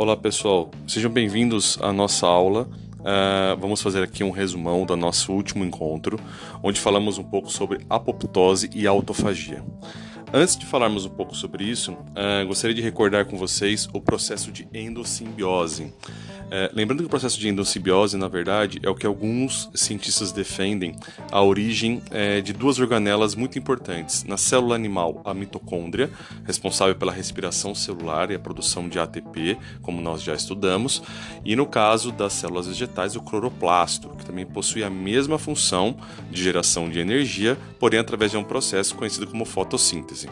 Olá pessoal, sejam bem-vindos à nossa aula. Uh, vamos fazer aqui um resumão do nosso último encontro, onde falamos um pouco sobre apoptose e autofagia. Antes de falarmos um pouco sobre isso, uh, gostaria de recordar com vocês o processo de endossimbiose. É, lembrando que o processo de endossimbiose, na verdade, é o que alguns cientistas defendem a origem é, de duas organelas muito importantes. Na célula animal, a mitocôndria, responsável pela respiração celular e a produção de ATP, como nós já estudamos, e no caso das células vegetais, o cloroplasto, que também possui a mesma função de geração de energia, porém através de um processo conhecido como fotossíntese.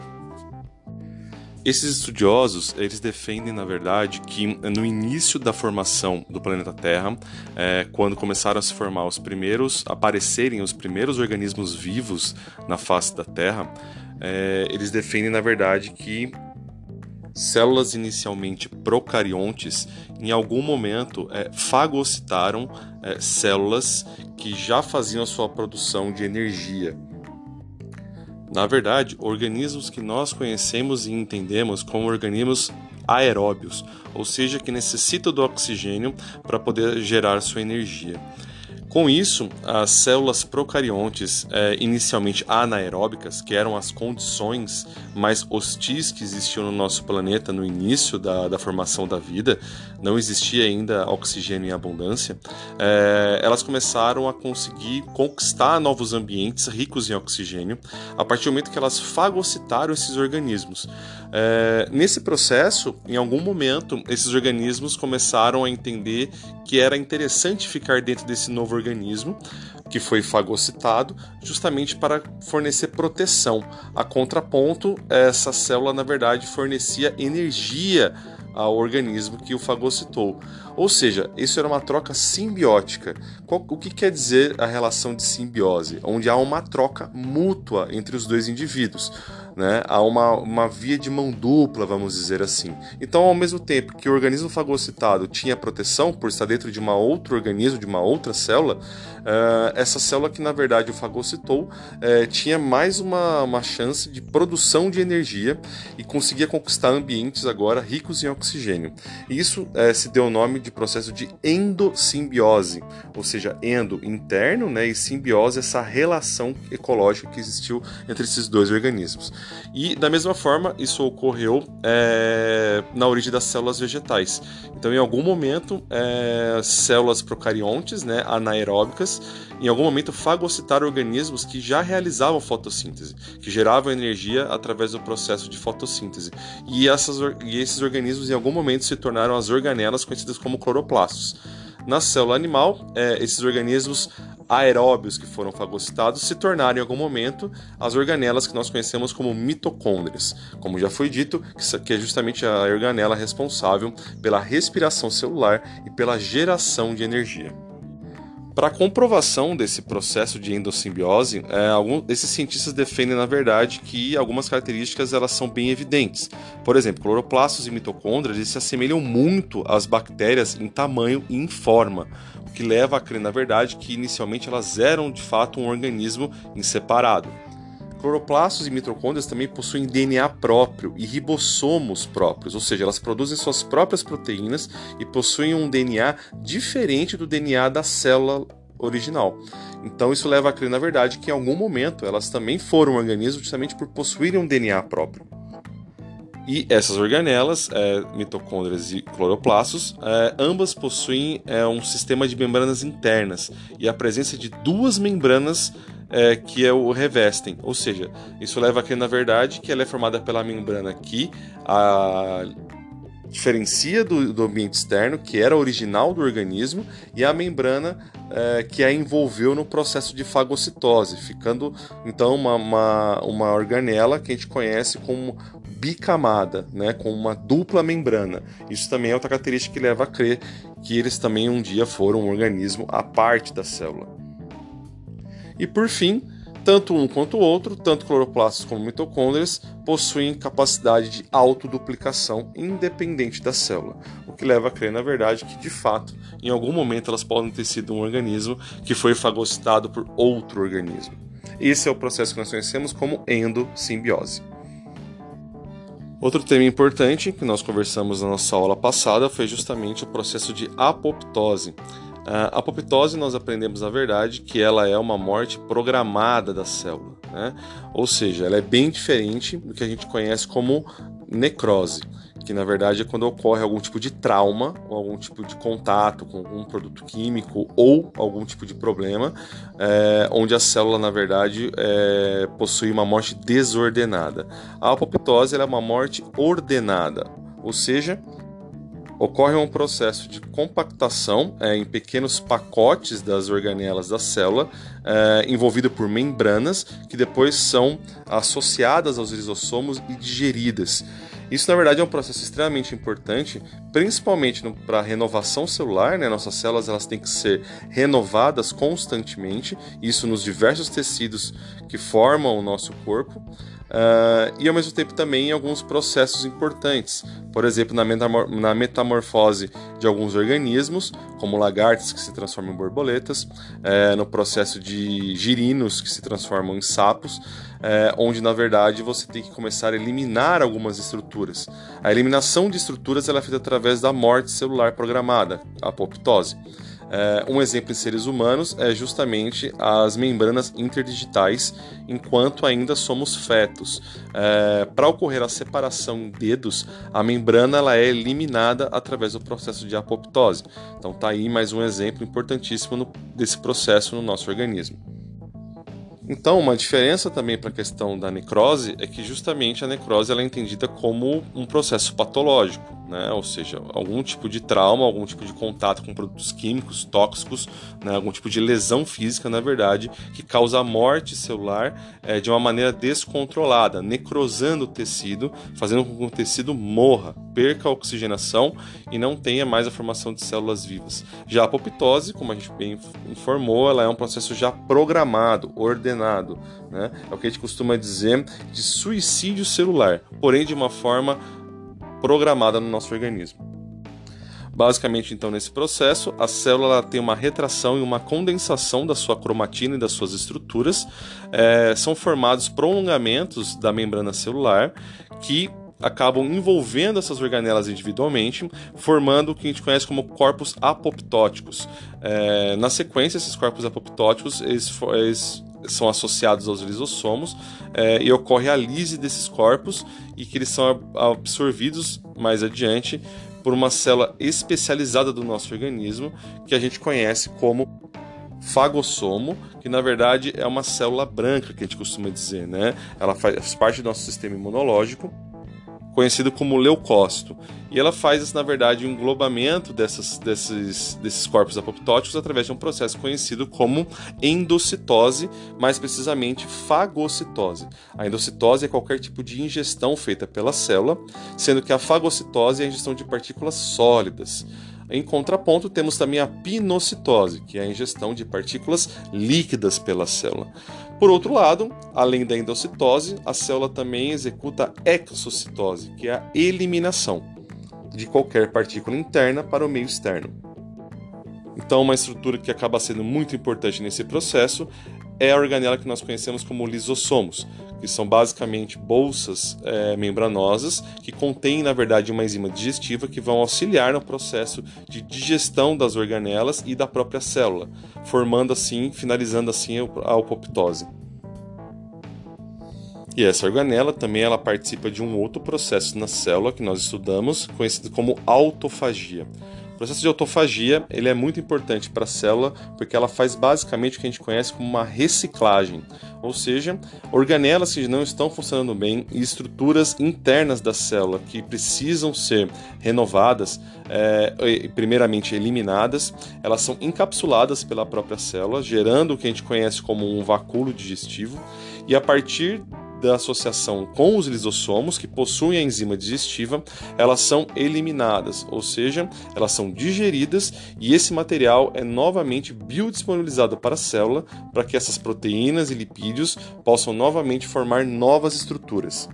Esses estudiosos eles defendem, na verdade, que no início da formação do planeta Terra, é, quando começaram a se formar os primeiros, aparecerem os primeiros organismos vivos na face da Terra, é, eles defendem, na verdade, que células inicialmente procariontes, em algum momento é, fagocitaram é, células que já faziam a sua produção de energia. Na verdade, organismos que nós conhecemos e entendemos como organismos aeróbios, ou seja, que necessitam do oxigênio para poder gerar sua energia. Com isso, as células procariontes, é, inicialmente anaeróbicas, que eram as condições mais hostis que existiam no nosso planeta no início da, da formação da vida, não existia ainda oxigênio em abundância, é, elas começaram a conseguir conquistar novos ambientes ricos em oxigênio a partir do momento que elas fagocitaram esses organismos. É, nesse processo, em algum momento, esses organismos começaram a entender que era interessante ficar dentro desse novo organismo que foi fagocitado, justamente para fornecer proteção. A contraponto, essa célula na verdade fornecia energia ao organismo que o fagocitou. Ou seja, isso era uma troca simbiótica. O que quer dizer a relação de simbiose? Onde há uma troca mútua entre os dois indivíduos né, há uma, uma via de mão dupla, vamos dizer assim. Então, ao mesmo tempo que o organismo fagocitado tinha proteção por estar dentro de uma outro organismo, de uma outra célula, uh, essa célula que na verdade o fagocitou uh, tinha mais uma, uma chance de produção de energia e conseguia conquistar ambientes agora ricos em oxigênio. Isso uh, se deu o nome de processo de endossimbiose, ou seja, endo interno né, e simbiose, essa relação ecológica que existiu entre esses dois organismos. E da mesma forma, isso ocorreu é, na origem das células vegetais. Então, em algum momento, é, células procariontes, né, anaeróbicas, em algum momento fagocitaram organismos que já realizavam fotossíntese, que geravam energia através do processo de fotossíntese. E, essas, e esses organismos, em algum momento, se tornaram as organelas conhecidas como cloroplastos. Na célula animal, é, esses organismos aeróbios que foram fagocitados se tornaram em algum momento as organelas que nós conhecemos como mitocôndrias. Como já foi dito, que é justamente a organela responsável pela respiração celular e pela geração de energia. Para comprovação desse processo de endossimbiose, é, esses cientistas defendem, na verdade, que algumas características elas são bem evidentes. Por exemplo, cloroplastos e mitocôndrias se assemelham muito às bactérias em tamanho e em forma, o que leva a crer, na verdade, que inicialmente elas eram de fato um organismo em separado. Cloroplastos e mitocôndrias também possuem DNA próprio e ribossomos próprios, ou seja, elas produzem suas próprias proteínas e possuem um DNA diferente do DNA da célula original. Então isso leva a crer, na verdade, que em algum momento elas também foram organismos justamente por possuírem um DNA próprio. E essas organelas, é, mitocôndrias e cloroplastos, é, ambas possuem é, um sistema de membranas internas e a presença de duas membranas é, que é o revestem. Ou seja, isso leva a crer, na verdade, que ela é formada pela membrana que a diferencia do, do, ambiente externo, que era original do organismo, e a membrana é, que a envolveu no processo de fagocitose, ficando então uma, uma, uma organela que a gente conhece como bicamada, né, com uma dupla membrana. Isso também é outra característica que leva a crer que eles também um dia foram um organismo à parte da célula. E por fim, tanto um quanto o outro, tanto cloroplastos como mitocôndrias, possuem capacidade de autoduplicação independente da célula, o que leva a crer, na verdade, que de fato, em algum momento elas podem ter sido um organismo que foi fagocitado por outro organismo. Esse é o processo que nós conhecemos como endossimbiose. Outro tema importante que nós conversamos na nossa aula passada foi justamente o processo de apoptose. A apoptose nós aprendemos na verdade que ela é uma morte programada da célula, né? ou seja, ela é bem diferente do que a gente conhece como necrose que na verdade é quando ocorre algum tipo de trauma ou algum tipo de contato com algum produto químico ou algum tipo de problema, é, onde a célula na verdade é, possui uma morte desordenada. A apoptose é uma morte ordenada, ou seja, ocorre um processo de compactação é, em pequenos pacotes das organelas da célula, é, envolvido por membranas que depois são associadas aos lisossomos e digeridas. Isso, na verdade, é um processo extremamente importante, principalmente para a renovação celular. Né? Nossas células elas têm que ser renovadas constantemente, isso nos diversos tecidos que formam o nosso corpo. Uh, e ao mesmo tempo também em alguns processos importantes, por exemplo, na, metamor na, metamorfose de alguns organismos, como lagartas que se transformam em borboletas, uh, no processo de girinos que se transformam em sapos, uh, onde na verdade você tem que começar a eliminar algumas estruturas. A eliminação de estruturas é feita através da morte celular programada, a apoptose. É, um exemplo em seres humanos é justamente as membranas interdigitais, enquanto ainda somos fetos. É, Para ocorrer a separação em dedos, a membrana ela é eliminada através do processo de apoptose. Então tá aí mais um exemplo importantíssimo no, desse processo no nosso organismo. Então, uma diferença também para a questão da necrose é que justamente a necrose ela é entendida como um processo patológico né? ou seja, algum tipo de trauma, algum tipo de contato com produtos químicos, tóxicos, né? algum tipo de lesão física, na verdade, que causa a morte celular é, de uma maneira descontrolada, necrosando o tecido, fazendo com que o tecido morra, perca a oxigenação e não tenha mais a formação de células vivas. Já a apoptose, como a gente bem informou, ela é um processo já programado, ordenado, né? é o que a gente costuma dizer de suicídio celular, porém de uma forma programada no nosso organismo. Basicamente, então, nesse processo, a célula tem uma retração e uma condensação da sua cromatina e das suas estruturas. É, são formados prolongamentos da membrana celular que acabam envolvendo essas organelas individualmente, formando o que a gente conhece como corpos apoptóticos. É, na sequência, esses corpos apoptóticos eles, eles são associados aos lisossomos é, e ocorre a lise desses corpos e que eles são absorvidos mais adiante por uma célula especializada do nosso organismo que a gente conhece como fagossomo, que na verdade é uma célula branca que a gente costuma dizer, né? Ela faz parte do nosso sistema imunológico conhecido como leucócito. E ela faz, na verdade, um englobamento dessas, desses, desses corpos apoptóticos através de um processo conhecido como endocitose, mais precisamente fagocitose. A endocitose é qualquer tipo de ingestão feita pela célula, sendo que a fagocitose é a ingestão de partículas sólidas. Em contraponto, temos também a pinocitose, que é a ingestão de partículas líquidas pela célula. Por outro lado, além da endocitose, a célula também executa exocitose, que é a eliminação de qualquer partícula interna para o meio externo. Então, uma estrutura que acaba sendo muito importante nesse processo é a organela que nós conhecemos como lisossomos, que são basicamente bolsas é, membranosas que contêm, na verdade, uma enzima digestiva que vão auxiliar no processo de digestão das organelas e da própria célula, formando assim, finalizando assim a apoptose. E essa organela também ela participa de um outro processo na célula que nós estudamos, conhecido como autofagia. Processo de autofagia ele é muito importante para a célula porque ela faz basicamente o que a gente conhece como uma reciclagem, ou seja, organelas que não estão funcionando bem e estruturas internas da célula que precisam ser renovadas, é, primeiramente eliminadas, elas são encapsuladas pela própria célula, gerando o que a gente conhece como um vacúolo digestivo, e a partir da associação com os lisossomos, que possuem a enzima digestiva, elas são eliminadas, ou seja, elas são digeridas e esse material é novamente biodisponibilizado para a célula para que essas proteínas e lipídios possam novamente formar novas estruturas.